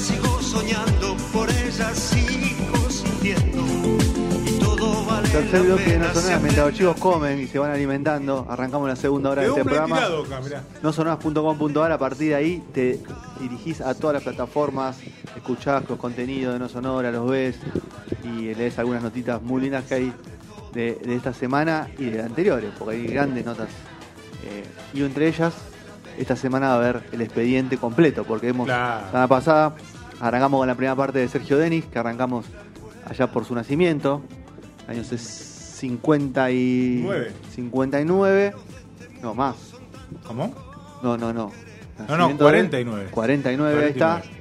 Sigo soñando, por ella sigo sintiendo. Y todo vale Tercer bloque de No Sonoras, mientras los chicos comen y se van alimentando, arrancamos la segunda hora de este programa. nosonoras.com.ar, a partir de ahí te dirigís a todas las plataformas, escuchás los contenidos de No Sonora, los ves y lees algunas notitas muy lindas que hay de, de esta semana y de anteriores, porque hay grandes notas. Eh, y entre ellas, esta semana va a haber el expediente completo, porque hemos, Claro. la semana pasada arrancamos con la primera parte de Sergio Denis, que arrancamos allá por su nacimiento, años 50 y... Nueve. 59, no más. ¿Cómo? No, no, no. No, no, Nacimiento 49. de- 49, ahí está. 49.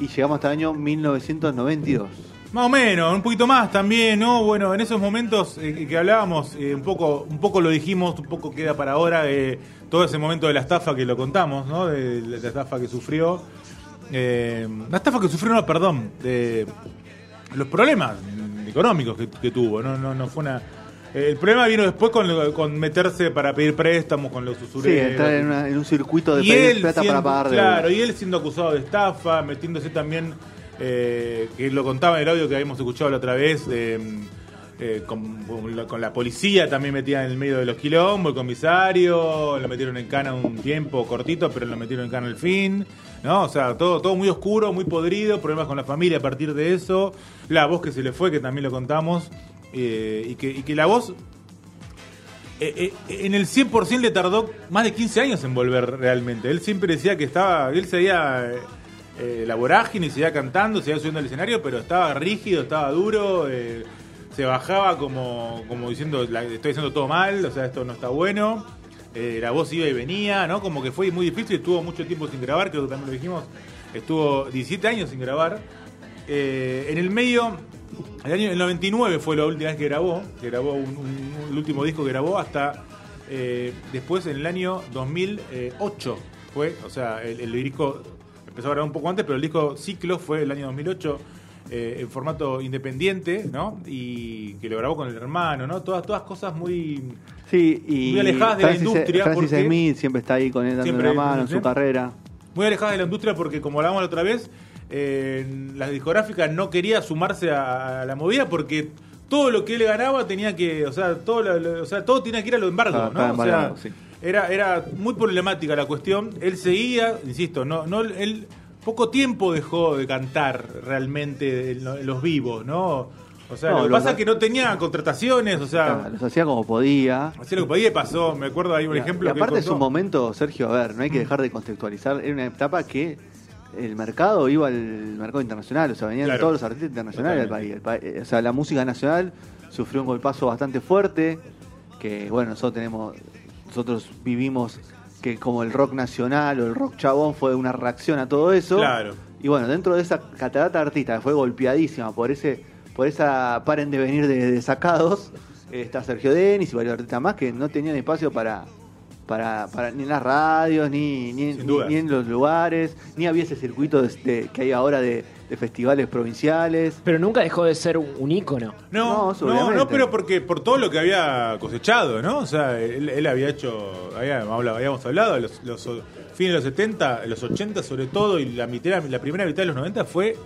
Y llegamos hasta el año 1992. Más o menos, un poquito más también, ¿no? Bueno, en esos momentos eh, que hablábamos, eh, un poco un poco lo dijimos, un poco queda para ahora, eh, todo ese momento de la estafa que lo contamos, ¿no? De, la estafa que sufrió. Eh, la estafa que sufrió, no, perdón, de los problemas económicos que, que tuvo, ¿no? No, no fue una... eh, el problema vino después con, con meterse para pedir préstamos con los Sí, usureros. entrar en, una- en un circuito de y pedir plata siendo, para pagar deudas. Claro, y él siendo acusado de estafa, metiéndose también, eh, que lo contaba en el audio que habíamos escuchado la otra vez, eh, eh, con, con la, con la policía también metida en el medio de los quilombos, el comisario, lo metieron en cana un tiempo cortito, pero lo metieron en cana al fin, ¿no? O sea, todo, todo muy oscuro, muy podrido, problemas con la familia a partir de eso, la voz que se le fue, que también lo contamos, eh, y, que, y que la voz eh, eh, en el 100% le tardó más de 15 años en volver realmente. Él siempre decía que estaba, él seguía eh, la vorágine, seguía cantando, seguía subiendo al escenario, pero estaba rígido, estaba duro, se bajaba como, como diciendo, la- estoy haciendo todo mal, o sea, esto no está bueno. Eh, la voz iba y venía, ¿no? Como que fue muy difícil, estuvo mucho tiempo sin grabar, creo que también lo dijimos, estuvo 17 años sin grabar. Eh, en el medio, el año el 99 fue la última vez que grabó, que grabó un- el último disco que grabó hasta eh, después en el año 2008 fue, o sea, el, el disco empezó a grabar un poco antes, pero el disco Ciclo fue el año 2008 eh, en formato independiente, ¿no? Y que lo grabó con el hermano, ¿no? Todas, todas cosas muy... Sí, y Muy alejadas de la Francis, industria, Francis porque- Smith siempre está ahí con él dando Siempre, una mano en su carrera. muy alejadas de la industria porque como hablábamos la otra vez, eh, la discográfica no quería sumarse a, a la movida porque todo lo que él ganaba tenía que, o sea, todo, lo- lo- o sea, todo tenía que ir a lo embargo, Ah, ¿no? O sea, sí. era, era muy problemática la cuestión. Él seguía, insisto, no, no, él poco tiempo dejó de cantar realmente en, lo- en los vivos, ¿no? O sea, No, lo que pasa es que no tenía contrataciones, o sea, Ah, Los hacía como podía. hacía lo que podía y pasó. Me acuerdo ahí un Y ejemplo. que él aparte es un momento, Sergio, a ver, no hay que dejar de contextualizar. Era una etapa que el mercado iba al mercado internacional, o sea, venían Claro. todos los artistas internacionales al país. El pa- eh, O sea, la música nacional sufrió un golpazo bastante fuerte, que bueno, nosotros tenemos, nosotros vivimos que como el rock nacional o el rock chabón fue una reacción a todo eso. Claro. Y bueno, dentro de esa catarata de artistas que fue golpeadísima por ese, por esa paren de venir de, de sacados, está Sergio Denis y varios artistas más que no tenían espacio para, para, para ni en las radios, ni, ni, ni- ni en los lugares, ni había ese circuito de- de- que hay ahora de, de festivales provinciales. Pero nunca dejó de ser un, un ícono. No, No, no, pero porque por todo lo que había cosechado, ¿no? O sea, él, él había hecho, había- habla- habíamos hablado, los, los fines de los 70, los 80 sobre todo, y la, mitad, la primera mitad de los 90 fue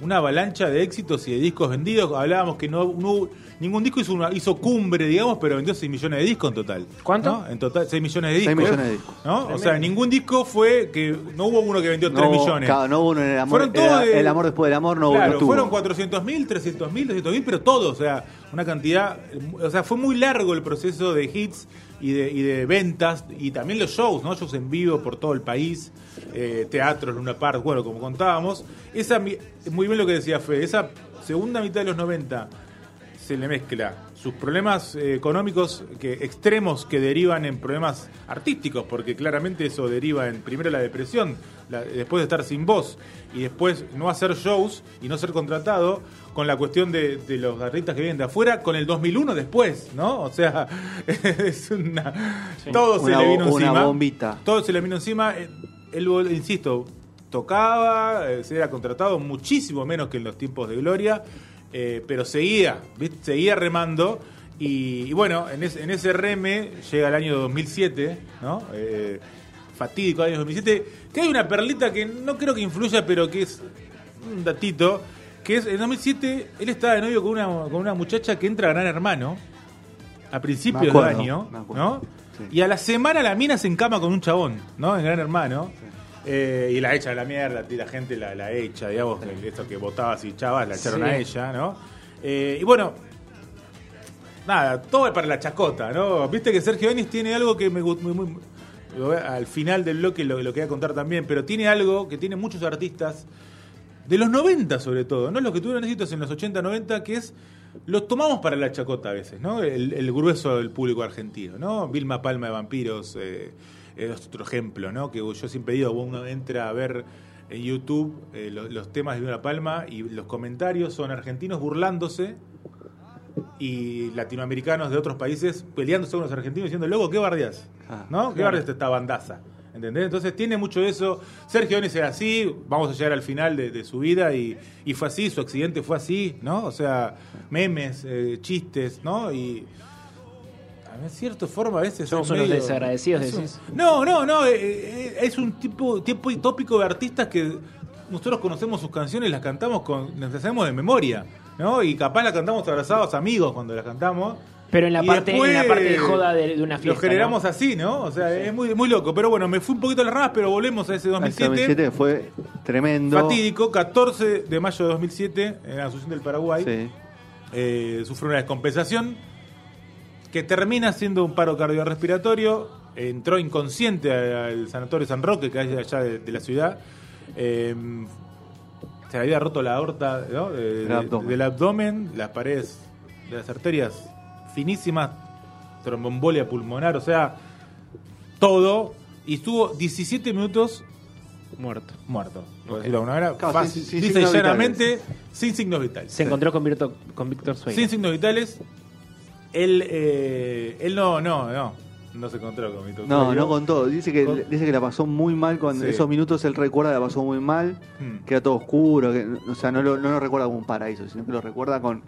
una avalancha de éxitos y de discos vendidos. Hablábamos que no, no hubo- ningún disco hizo, una, hizo cumbre, digamos, pero vendió 6 millones de discos en total. ¿Cuánto? ¿no? En total, 6 millones de discos. 6 millones de discos. ¿no? O sea, ningún disco fue que no hubo uno que vendió 3 No, hubo- millones. claro, no hubo uno en el amor, Fueron todos era- de- el amor después del amor no, Claro, no tuvo. fueron 400.000, 300.000, 200.000, pero todo, o sea, una cantidad, o sea, fue muy largo el proceso de hits y de, y de ventas y también los shows, ¿no? Shows en vivo por todo el país, eh, teatros, Luna Park, bueno, como contábamos. Esa, muy bien lo que decía Fede, esa segunda mitad de los 90 se le mezcla sus problemas eh, económicos que extremos que derivan en problemas artísticos, porque claramente eso deriva en primero la depresión, la- después de estar sin voz y después no hacer shows y no ser contratado, con la cuestión de, de los artistas que vienen de afuera, con el 2001 después, ¿no? O sea, es una... Todo se le vino una encima. bombita. Todo se le vino encima. Eh, Él, insisto, tocaba, eh, se era contratado muchísimo menos que en los tiempos de Gloria, eh, pero seguía, ¿viste? seguía remando. Y, y bueno, en, ese- en ese reme llega el año 2007, ¿no? Eh, fatídico año 2007, que hay una perlita que no creo que influya, pero que es un datito, que es en 2007 él estaba de novio con una, con una muchacha que entra a Gran Hermano a principios acuerdo, del año. ¿no? Sí. Y a la semana la mina se encama con un chabón, ¿no? En Gran Hermano. Eh, y la echa a la mierda, la gente la, la echa, digamos, que esto que votabas y chavas, la echaron Sí. a ella, ¿no? Eh, y bueno, nada, todo es para la chacota, ¿no? Viste que Sergio Denis tiene algo que me gusta muy, al final del bloque lo, lo quería contar también, pero tiene algo que tiene muchos artistas de los 90 sobre todo, no los que tuvieron éxitos en los 80, 90, que es los tomamos para la chacota a veces, ¿no? El, el grueso del público argentino, ¿no? Vilma Palma de Vampiros eh, es otro ejemplo, ¿no? Que yo siempre digo, uno entra a ver en YouTube eh, lo- los, temas de Vilma Palma y los comentarios son argentinos burlándose y latinoamericanos de otros países peleándose con los argentinos diciendo, luego, ¿qué bardeas? Ah, ¿No? ¿Qué bardeas esta bandaza? ¿Entendés? Entonces tiene mucho eso. Sergio Denis era así, vamos a llegar al final de, de su vida y, y fue así, su accidente fue así, ¿no? O sea, memes, eh, chistes, ¿no? Y de cierta forma a veces... Somos unos medio- desagradecidos, un- decís. No, no, no, eh, eh, es un tipo, tipo tópico de artistas que nosotros conocemos sus canciones, las cantamos con, las hacemos de memoria, ¿no? Y capaz las cantamos abrazados amigos cuando las cantamos. Pero en la Y parte, en la parte de joda de, de una fiesta. Lo generamos ¿no? así, ¿no? O sea, es muy, muy loco. Pero bueno, me fui un poquito a las ramas, pero volvemos a ese Ese 2007. 2007 fue tremendo. Fatídico, 14 de mayo de 2007, en la Asunción del Paraguay. Sí. Eh, sufre una descompensación que termina siendo un paro cardiorrespiratorio. Entró inconsciente al Sanatorio San Roque, que hay allá de, de la ciudad. Eh, se le había roto la aorta ¿no? De- Del de- abdomen. del abdomen, las paredes de las arterias finísimas, trombombolia pulmonar, o sea, todo. Y estuvo 17 minutos Muerto. muerto. por decirlo de alguna manera. Claro, Fácil, sin- sin dice signos llanamente, sin signos vitales. Se encontró con, Virto- con Víctor Sueño. Sin signos vitales. Él, eh, él no, no, no. No se encontró con Víctor No, Sueño. no contó. Dice que, Con- dice que la pasó muy mal con Sí. esos minutos. Él recuerda que la pasó muy mal, Hmm. que era todo oscuro. Que, o sea, no lo, no lo recuerda como un paraíso, sino que lo recuerda con,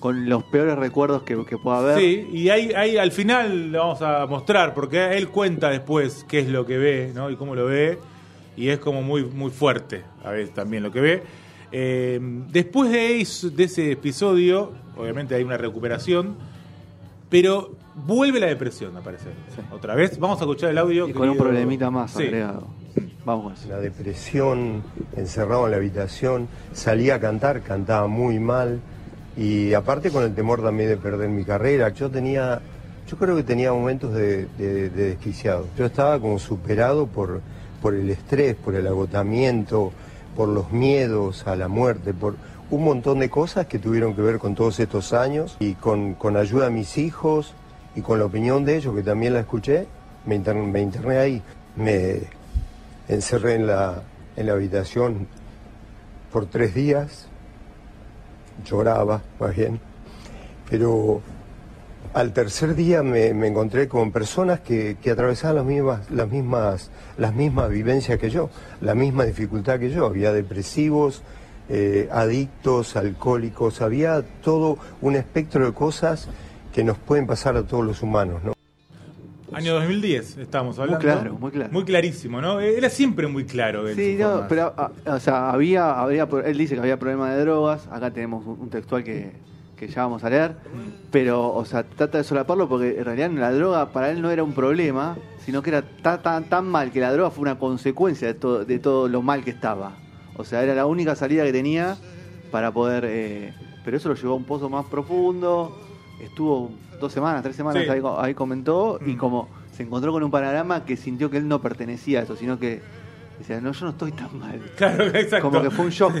con los peores recuerdos que, que pueda haber. Sí, y ahí, ahí al final lo vamos a mostrar, porque él cuenta después qué es lo que ve, ¿no? Y cómo lo ve, y es como muy, muy fuerte a veces también lo que ve. Eh, después de, de ese episodio, obviamente hay una recuperación, pero vuelve la depresión, parece. Otra vez, vamos a escuchar el audio. Y con un problemita más Sí. agregado. Vamos. La depresión, encerrado en la habitación, salía a cantar, cantaba muy mal y aparte con el temor también de perder mi carrera. Yo tenía, yo creo que tenía momentos de, de- de desquiciado. Yo estaba como superado por, por el estrés, por el agotamiento, por los miedos a la muerte, por un montón de cosas que tuvieron que ver con todos estos años y con, con ayuda de mis hijos y con la opinión de ellos, que también la escuché, me, me interné ahí. Me, encerré en la, en la habitación por tres días, lloraba más bien, pero al tercer día me, me encontré con personas que, que atravesaban las mismas, las, mismas, las mismas vivencias que yo, la misma dificultad que yo. Había depresivos, eh, adictos, alcohólicos, había todo un espectro de cosas que nos pueden pasar a todos los humanos, ¿no? Año 2010 estamos hablando. claro, muy claro. Muy clarísimo, ¿no? Era siempre muy claro. Sí, no, pero ah, o sea, había, había, él dice que había problemas de drogas. Acá tenemos un, un textual que, que ya vamos a leer. Pero, o sea, trata de solaparlo porque en realidad la droga para él no era un problema, sino que era tan, tan, tan mal que la droga fue una consecuencia de todo, de todo lo mal que estaba. O sea, era la única salida que tenía para poder. eh, pero eso lo llevó a un pozo más profundo. Estuvo dos semanas, tres semanas, Sí. ahí, ahí comentó. Y Mm. como se encontró con un panorama que sintió que él no pertenecía a eso, sino que decía, no, yo no estoy tan mal. Claro, exacto. Como que fue un shock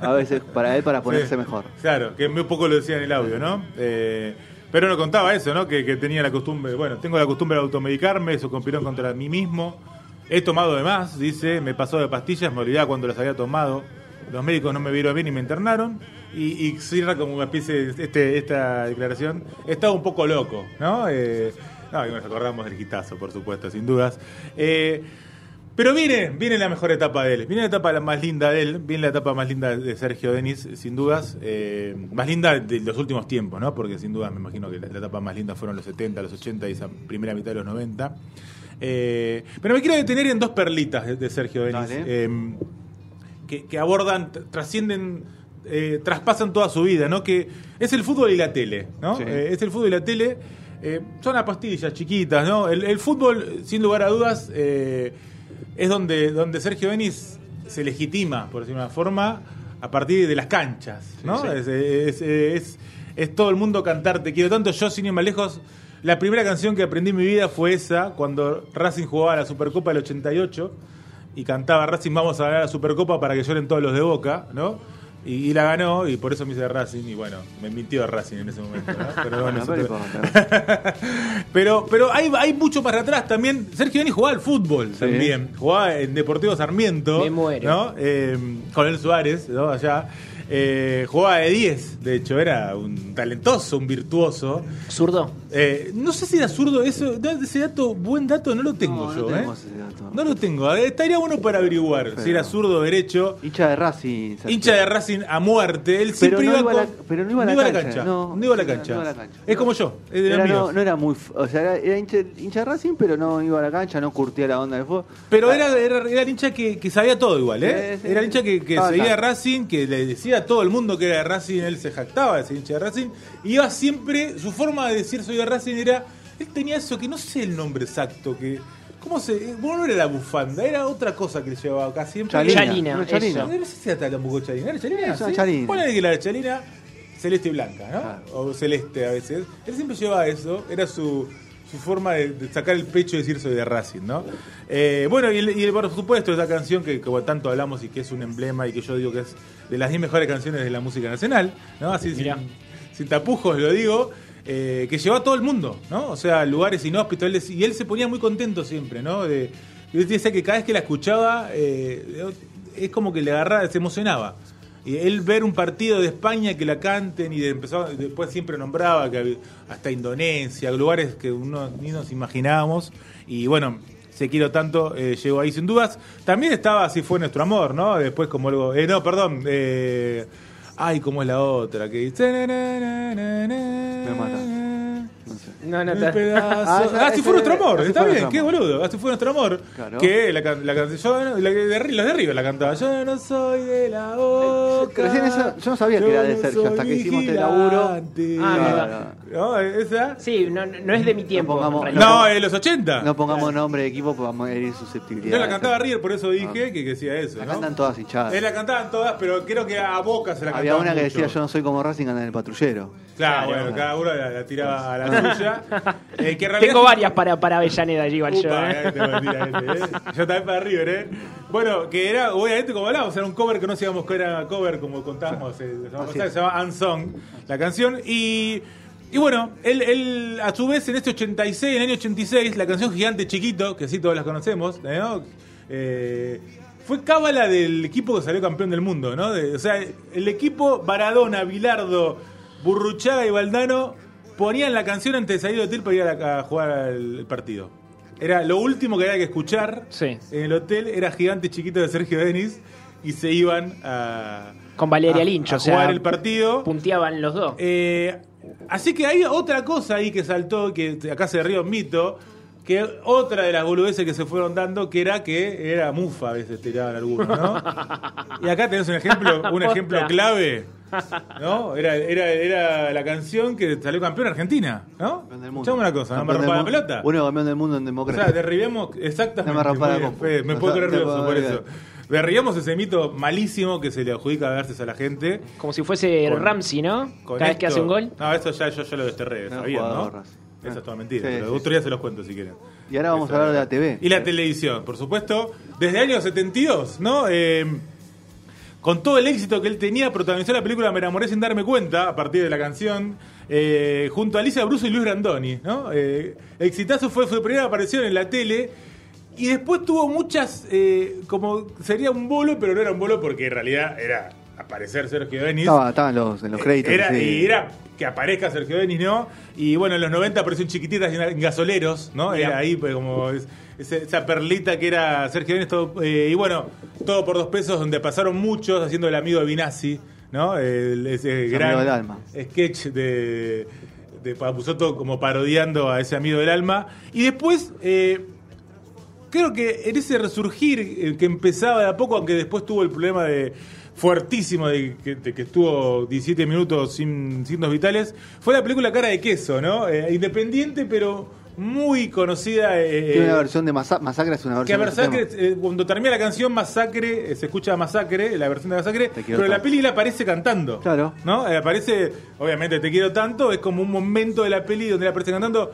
a veces para él para ponerse Sí. mejor. Claro, que un poco lo decía en el audio, ¿no? Eh, Pero no contaba eso, ¿no? Que, que tenía la costumbre, bueno, tengo la costumbre de automedicarme, eso conspiró contra mí mismo. He tomado de más, dice, me pasó de pastillas, me olvidaba cuando las había tomado. Los médicos no me vieron bien y me internaron. Y, y cierra como una especie de este, esta declaración. Estaba un poco loco, ¿no? Eh, no, y nos acordamos del gitazo, por supuesto, sin dudas. Eh, pero viene, viene la mejor etapa de él, viene la etapa más linda de él, viene la etapa más linda de Sergio Denis, sin dudas, eh, más linda de los últimos tiempos, ¿no? Porque sin duda me imagino que la etapa más linda fueron los 70, los 80 y esa primera mitad de los 90. Eh, pero me quiero detener en dos perlitas de, de Sergio Denis, eh, que, que abordan, tr- trascienden, eh, traspasan toda su vida, ¿no? Que es el fútbol y la tele, ¿no? Sí. Eh, es el fútbol y la tele. son las pastillas chiquitas, ¿no? El, el fútbol, sin lugar a dudas, es donde, donde Sergio Denis se legitima, por decirlo de una forma, a partir de las canchas, ¿no? Sí, sí. Es, es- es- es todo el mundo cantar Te quiero tanto. Yo, sin ir más lejos, la primera canción que aprendí en mi vida fue esa, cuando Racing jugaba la Supercopa del 88 y cantaba Racing, vamos a ganar la Supercopa para que lloren todos los de Boca, ¿no? Y, y la ganó y por eso me hice Racing y bueno, me mintió Racing en ese momento, ¿no? Pero bueno, pero importa. pero, pero hay, hay mucho para atrás también. Sergio Denis jugaba al fútbol también. Jugaba en Deportivo Sarmiento. Me muero. ¿no? Eh, con el Suárez, ¿no? Allá. Eh, jugaba de 10, de hecho, era un talentoso, un virtuoso. ¿Zurdo? Eh, no sé si era zurdo, eso, ese dato, buen dato, no lo tengo No, yo. ¿eh? ese dato. No lo tengo. Estaría bueno para averiguar si era zurdo o derecho. Hincha de Racing. Hincha de Racing a muerte. Él siempre no iba, iba a la- pero no iba a la cancha, no. no iba a la cancha. iba a la cancha. Es como yo. Es de Era, no, no era muy. O sea, era, era hincha, hincha de Racing, pero no iba a la cancha, no curtía la onda del fútbol. Pero Ah, era, era, era el hincha que, que sabía todo igual, ¿eh? Sí, sí. Era el hincha que, que Estaba seguía a. Racing, que le decía todo el mundo que era de Racing, él se jactaba de ser hincha de Racing. Iba siempre, su forma de decir soy de Racing era, él tenía eso que no sé el nombre exacto, que... ¿Cómo se...? Bueno, no era la bufanda, era otra cosa que le llevaba acá siempre. Chalina. Chalina, Una chalina. No sé si era tampoco chalina, ¿era chalina? Una ¿Sí? chalina. Ponele que la chalina celeste y blanca, ¿no? Claro. O celeste a veces. Él siempre llevaba eso, era su, su forma de, de sacar el pecho y decir soy de Racing, ¿no? Eh, bueno, y, y por supuesto esa canción que, que tanto hablamos y que es un emblema y que yo digo que es de las 10 mejores canciones de la música nacional, ¿no? Así sin, tapujos lo digo. eh, que llevó a todo el mundo, ¿no? O sea, lugares inhóspitos. y él se ponía muy contento siempre, ¿no? De, yo decía que cada vez que la escuchaba, eh, es como que le agarraba, se emocionaba. Él ver un partido de España que la canten y de- después siempre nombraba que hasta Indonesia, lugares que uno ni nos imaginábamos. Y bueno, se quiero tanto, eh, llegó ahí sin dudas. También estaba Así fue nuestro amor, ¿no? Después como algo... eh, no, perdón. Eh, ay, ¿cómo es la otra? Que dice... Me. No. No, está- pedazo. Ah, esa- así fue ese- nuestro amor, Así está fue bien, nuestro qué amor. boludo. Así fue nuestro amor. Claro. Que la, can- la canción, yo no- la que de los de River la cantaba. Yo no soy de la boca. Recién eso- yo no sabía que era de Sergio, hasta que hicimos este laburo. Ah, mira. ¿No? ¿Esa? Sí, no, no es de mi tiempo. pongamos- en realidad. No, en los 80. No pongamos nombre de equipo porque vamos a herir susceptibilidad. No la cantaba River, por eso dije que, que decía eso. La ¿no? cantan todas hinchadas. Eh, la cantaban todas, pero creo que a Boca se la Había cantaban una que mucho. decía yo no soy como Racing anda en el patrullero. Claro, Claro. bueno, cada uno la, la tiraba a la suya. Eh, que Tengo varias para, para Avellaneda allí, igual yo. Upa, ¿eh? eh, te voy a tirar este, eh. Yo también para River, ¿eh? Bueno, que era, obviamente, como hablábamos, era un cover que no sabíamos que era cover, como contábamos, eh, se llama Unsong, la canción. Y, y bueno, él, él, a su vez, en este 86, en el año 86, la canción Gigante Chiquito, que sí todos la conocemos, ¿no? Eh, fue cábala del equipo que salió campeón del mundo, ¿no? De- o sea, el equipo Baradona, Bilardo, Burruchaga y Valdano ponían la canción antes de salir del hotel para ir a, la- a jugar al partido. Era lo último que había que escuchar Sí. en el hotel, era Gigante Chiquito de Sergio Denis y se iban a, Con Valeria a- Lynch, a o sea, jugar el partido. punteaban los dos. Eh, así que hay otra cosa ahí que saltó, que acá se ríe un mito, que otra de las boludeces que se fueron dando, que era que era mufa a veces tiraban algunos, ¿no? y acá tenés un ejemplo, un ejemplo clave, ¿no? Era, era, era la canción que salió campeón Argentina, ¿no? Campeón del mundo. Escuchame una cosa, no me Campeón rompa la pelota. Único campeón del mundo en O democracia. sea, derribemos exactamente. No me rompa la me puedo creer nervioso por eso. Derribamos ese mito malísimo que se le adjudica a verses a la gente. Como si fuese con- Ramsey, ¿no? Cada vez que esto- hace un gol. No, eso ya yo, yo lo desterré, No, sabían, jugador, ¿no? Ah. es toda mentira, Sí, pero sí, otro día se los cuento si quieren. Y ahora vamos a hablar de la. TV. Y la televisión, por supuesto. Desde el año 72, ¿no? Eh, con todo el éxito que él tenía, protagonizó la película Me enamoré sin darme cuenta, a partir de la canción. eh, junto a Alicia Bruso y Luis Brandoni, ¿no? Eh, exitazo fue su primera aparición en la tele. Y después tuvo muchas, eh, como sería un bolo, pero no era un bolo porque en realidad era aparecer Sergio Denis. Estaba, estaba en los, en los créditos. Era, sí. Y era que aparezca Sergio Denis, ¿no? Y bueno, en los 90 apareció en chiquititas en en gasoleros, ¿no? Era ahí pues, como es- ese- esa perlita que era Sergio Denis. todo, eh, y bueno, todo por dos pesos, donde pasaron muchos haciendo el amigo de Vinazzi, ¿no? El- ese Amigo gran del alma. sketch de, de Papuzoto como parodiando a ese amigo del alma. Y después. eh, creo que en ese resurgir eh, que empezaba de a poco, aunque después tuvo el problema de fuertísimo de que, de que estuvo 17 minutos sin signos vitales, fue la película Cara de Queso, ¿no? Eh, independiente, pero muy conocida. eh, Tiene una versión de Masa- Masacre, es una que a versión. ese Masacre, eh, cuando termina la canción Masacre, eh, se escucha Masacre, la versión de Masacre, pero la peli la aparece cantando. Claro. ¿No? Eh, aparece, obviamente, Te quiero tanto, es como un momento de la peli donde la aparece cantando,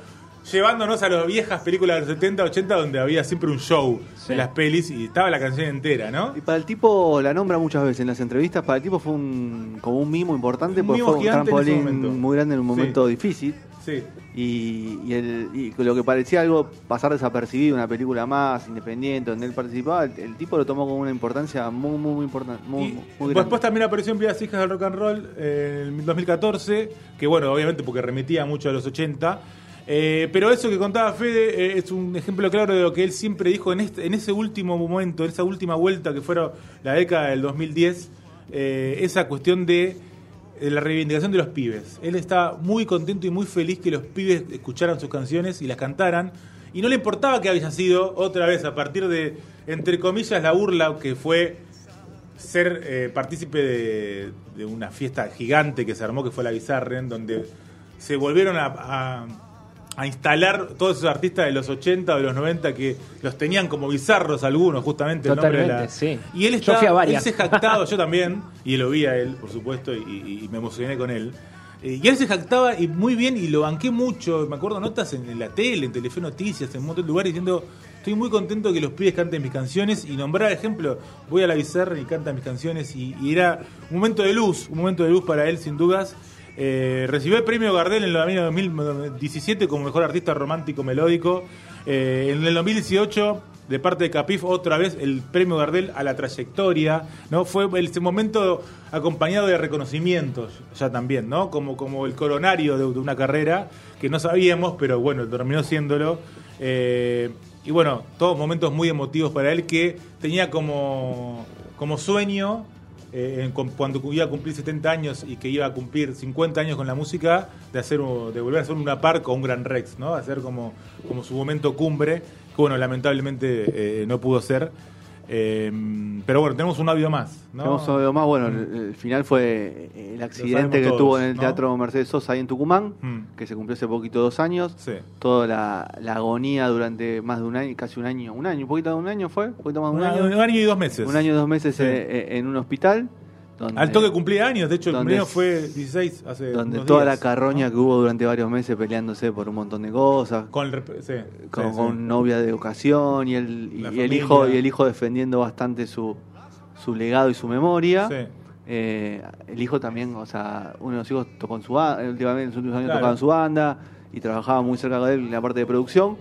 llevándonos a las viejas películas de los 70, 80, donde había siempre un show en las pelis y estaba la canción entera, ¿no? Y para el tipo, la nombra muchas veces en las entrevistas, para el tipo fue un, como un mimo importante, Un porque mimo fue un trampolín muy grande en un Sí. momento difícil. Sí. Y, y, el- y lo que parecía algo pasar desapercibido, una película más independiente donde él participaba, el, el tipo lo tomó con una importancia muy, muy, muy importante. Muy, muy grande. después también apareció en Vidas Hijas del Rock and Roll eh, en el 2014, que bueno, obviamente porque remitía mucho a los 80. eh, pero eso que contaba Fede eh, es un ejemplo claro de lo que él siempre dijo en, este, en ese último momento, en esa última vuelta que fueron la década del 2010, eh, esa cuestión de la reivindicación de los pibes. Él está muy contento y muy feliz que los pibes escucharan sus canciones y las cantaran. Y no le importaba que haya sido otra vez a partir de, entre comillas, la burla que fue ser eh, partícipe de, una fiesta gigante que se armó, que fue la Bizarren, donde se volvieron a- a instalar todos esos artistas de los 80 o de los 90 que los tenían como bizarros algunos, justamente el nombre de la... Totalmente, sí. Y él Yo está, fui a varias. él se jactaba, yo también, y lo vi a él, por supuesto, y, me emocioné con él. Eh, Y él se jactaba y muy bien, y lo banqué mucho. Me acuerdo notas en, en la tele, en Telefe Noticias, en un montón de lugares diciendo: Estoy muy contento que los pibes canten mis canciones. Y nombrar ejemplo: Voy a la Bizarra y canta mis canciones. Y, y era un momento de luz, un momento de luz para él, sin dudas. Eh, recibió el premio Gardel en el año 2017 como mejor artista romántico melódico. Eh, en el 2018, de parte de Capif, otra vez el premio Gardel a la trayectoria. ¿no? Fue ese momento acompañado de reconocimientos, ya también, ¿no? Como, como el coronario de, una carrera que no sabíamos, pero bueno, terminó siéndolo. Eh, y bueno, todos momentos muy emotivos para él que tenía como, como sueño eh, cuando iba a cumplir 70 años y que iba a cumplir 50 años con la música, de hacer de volver a hacer una par con un Gran Rex, ¿no? Hacer como, como su momento cumbre, que bueno, lamentablemente eh, no pudo ser. Eh, pero bueno, tenemos un audio más, ¿no? Tenemos algo más, bueno, el, el final fue el accidente que tuvo en el ¿no? Teatro Mercedes Sosa ahí en Tucumán, Mm. que se cumplió hace poquito dos años. Sí. Toda la, la agonía durante más de un año, casi un año, un año, un poquito de un año fue, un poquito más de un Un año. un año y dos meses. Un año y dos meses Sí. eh, eh, en un hospital. Donde, Al toque cumplía años, de hecho el cumpleaños fue 16 hace donde unos toda días, la carroña ¿no? que hubo durante varios meses peleándose por un montón de cosas. Con, el sí, con, sí, sí. con novia de ocasión y el, y hijo y el hijo defendiendo bastante su, su legado y su memoria. Eh, el hijo también, o sea, uno de los hijos tocó en su banda, últimamente en los últimos años Claro. tocaba en su banda y trabajaba muy cerca de él en la parte de producción.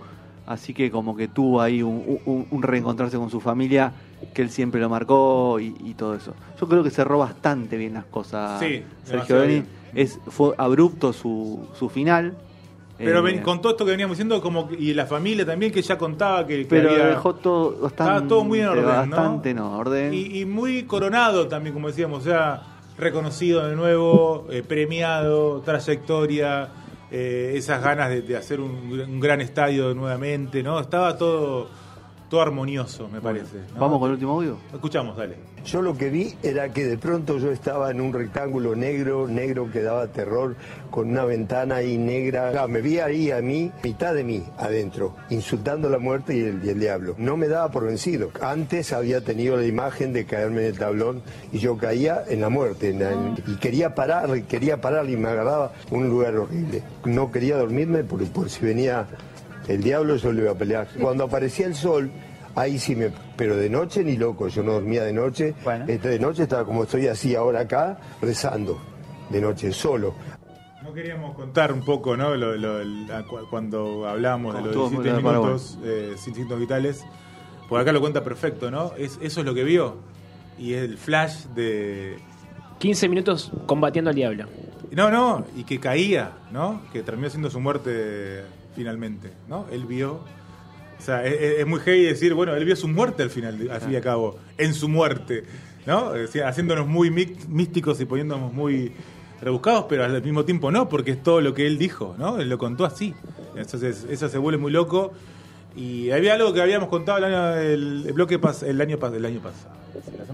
Así que como que tuvo ahí un, un- un reencontrarse con su familia que él siempre lo marcó y, y todo eso. Yo creo que cerró bastante bien las cosas Sí, Sergio. Es, fue abrupto su, su final. Pero Eh, ven- con todo esto que veníamos diciendo, como que- y la familia también que ya contaba que, que pero había- dejó todo bastante, Estaba todo muy en orden, ¿no? bastante en orden. Y, y muy coronado también, como decíamos, o sea, reconocido de nuevo, eh, premiado, trayectoria, eh, esas ganas de, de hacer un, un gran estadio nuevamente, ¿no? Estaba todo, todo armonioso, me parece. ¿no? Vamos con el último audio. Escuchamos, dale. Yo lo que vi era que de pronto yo estaba en un rectángulo negro, negro que daba terror, con una ventana ahí negra. Ah, me vi ahí a mí, mitad de mí adentro, insultando la muerte y el, y el diablo. No me daba por vencido. Antes había tenido la imagen de caerme en el tablón y yo caía en la muerte. en la- en- y quería parar, quería parar y me agarraba un lugar horrible. No quería dormirme porque por si venía el diablo yo le iba a pelear. Cuando aparecía el sol, ahí sí me... Pero de noche ni loco, yo no dormía de noche. Este, de noche estaba como estoy así ahora acá, rezando. De noche, solo. Ok. queríamos contar un poco, ¿no? Lo- lo- cuando hablábamos de los estuvo 17 muy bien, minutos eh, sin signos vitales, por acá lo cuenta perfecto, ¿no? Es, eso es lo que vio. Y es el flash de. 15 minutos combatiendo al diablo. No, no, y que caía, ¿no? Que terminó siendo su muerte finalmente, ¿no? Él vio. O sea, es, muy heavy decir, bueno, él vio su muerte al final, al fin y al cabo, en su muerte, ¿no? Decir, haciéndonos muy místicos y poniéndonos muy rebuscados, pero al mismo tiempo no, porque es todo lo que él dijo, ¿no? Él lo contó así. Entonces, eso se vuelve muy loco. Y había algo que habíamos contado el año, el, el bloque pas- el año, el año pasado,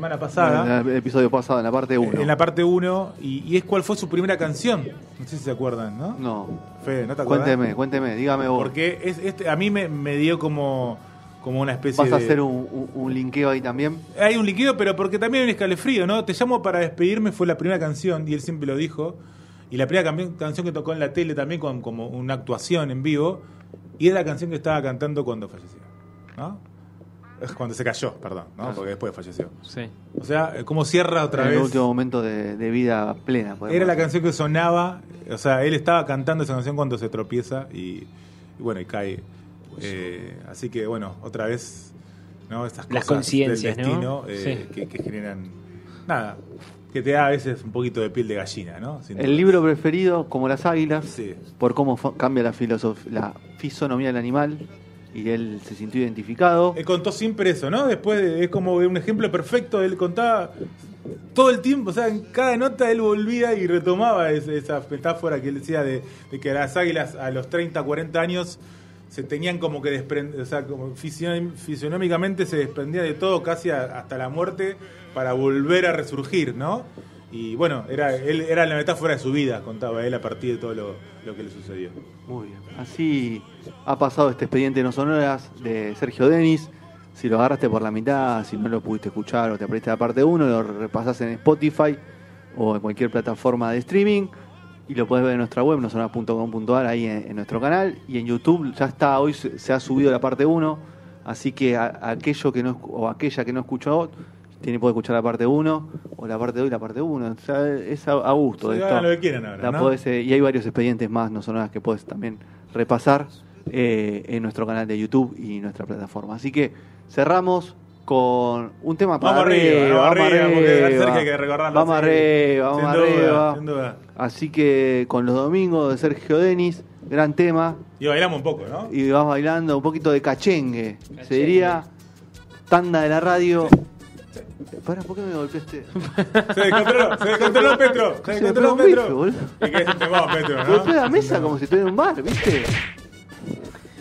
semana pasada. En el episodio pasado, en la parte 1. En la parte 1, y, y es cuál fue su primera canción. No sé si se acuerdan, ¿no? No. Fede, ¿no te acuerdas? Cuénteme, cuénteme, dígame vos. Porque es, este, a mí me, me dio como, como una especie ¿Vas a de... hacer un, un- un linkeo ahí también? Hay un líquido, pero porque también hay un escalofrío, ¿no? Te llamo para despedirme fue la primera canción, y él siempre lo dijo. Y la primera canción que tocó en la tele también con como una actuación en vivo. Y era la canción que estaba cantando cuando falleció, ¿no? Es Cuando se cayó, perdón, ¿no? Porque después falleció. Sí. O sea, ¿cómo cierra otra en vez? el último momento de, de vida plena. Era la decir. canción que sonaba, o sea, él estaba cantando esa canción cuando se tropieza y, y bueno, y cae. Eh, así que bueno, otra vez, ¿no? Estas Las cosas conciencias, del ¿no? destino eh, Sí. que, que generan, nada, que te da a veces un poquito de piel de gallina, ¿no? El libro preferido, como las águilas, Sí. por cómo cambia la, la fisonomía del animal y él se sintió identificado. Él contó siempre eso, ¿no? Después de- es como un ejemplo perfecto, él contaba todo el tiempo, o sea, en cada nota él volvía y retomaba ese- esa metáfora que él decía de, de que las águilas a los 30, 40 años se tenían como que desprender, o sea, como fision- fisionómicamente se desprendía de todo casi a- hasta la muerte para volver a resurgir, ¿no? Y bueno, era, él, era la metáfora de su vida, contaba él a partir de todo lo, lo que le sucedió. Muy bien. Así ha pasado este expediente no sonoras de Sergio Denis. Si lo agarraste por la mitad, si no lo pudiste escuchar o te apretaste la parte 1, lo repasás en Spotify o en cualquier plataforma de streaming. Y lo puedes ver en nuestra web, nosonoras.com.ar, ahí en, nuestro canal. Y en YouTube ya está, hoy se, ha subido la parte 1. Así que a- aquello que no, o aquella que no escuchó, tiene, puede escuchar la parte 1 o la parte 2 y la parte 1. O sea, es a, a gusto. Sí, esto. lo que quieran ahora, La ¿no? podés, eh, y hay varios expedientes más no sonoras que puedes también repasar eh, en nuestro canal de YouTube y nuestra plataforma. Así que cerramos con un tema para Vamos arriba, vamos arriba, porque a Sergio hay que recordarlo, Vamos arriba, vamos Sin duda, arriba. sin duda. Así que con los domingos de Sergio Denis, gran tema. Y bailamos un poco, ¿no? Y vas bailando un poquito de cachengue. Se diría tanda de la radio. Para, ¿por qué me golpeaste? Se descontroló, se descontroló Petro. Se descontroló pegó Petro. Y que es un temón, Petro, ¿no? Golpeé la mesa como si estuviera en un bar, ¿viste?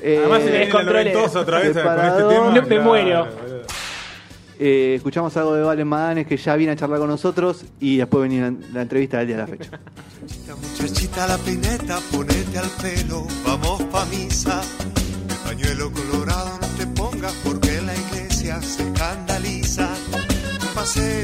Además se Eh, descontrolé. otra vez con este tema. Me- me muero. Eh, escuchamos algo de Valen Madanes que ya viene a charlar con nosotros y después venir la, la entrevista del día de la fecha. Muchachita, muchachita, la peineta, ponete al pelo, vamos pa' misa. El pañuelo colorado no te pongas porque la iglesia se escandaliza. Paseo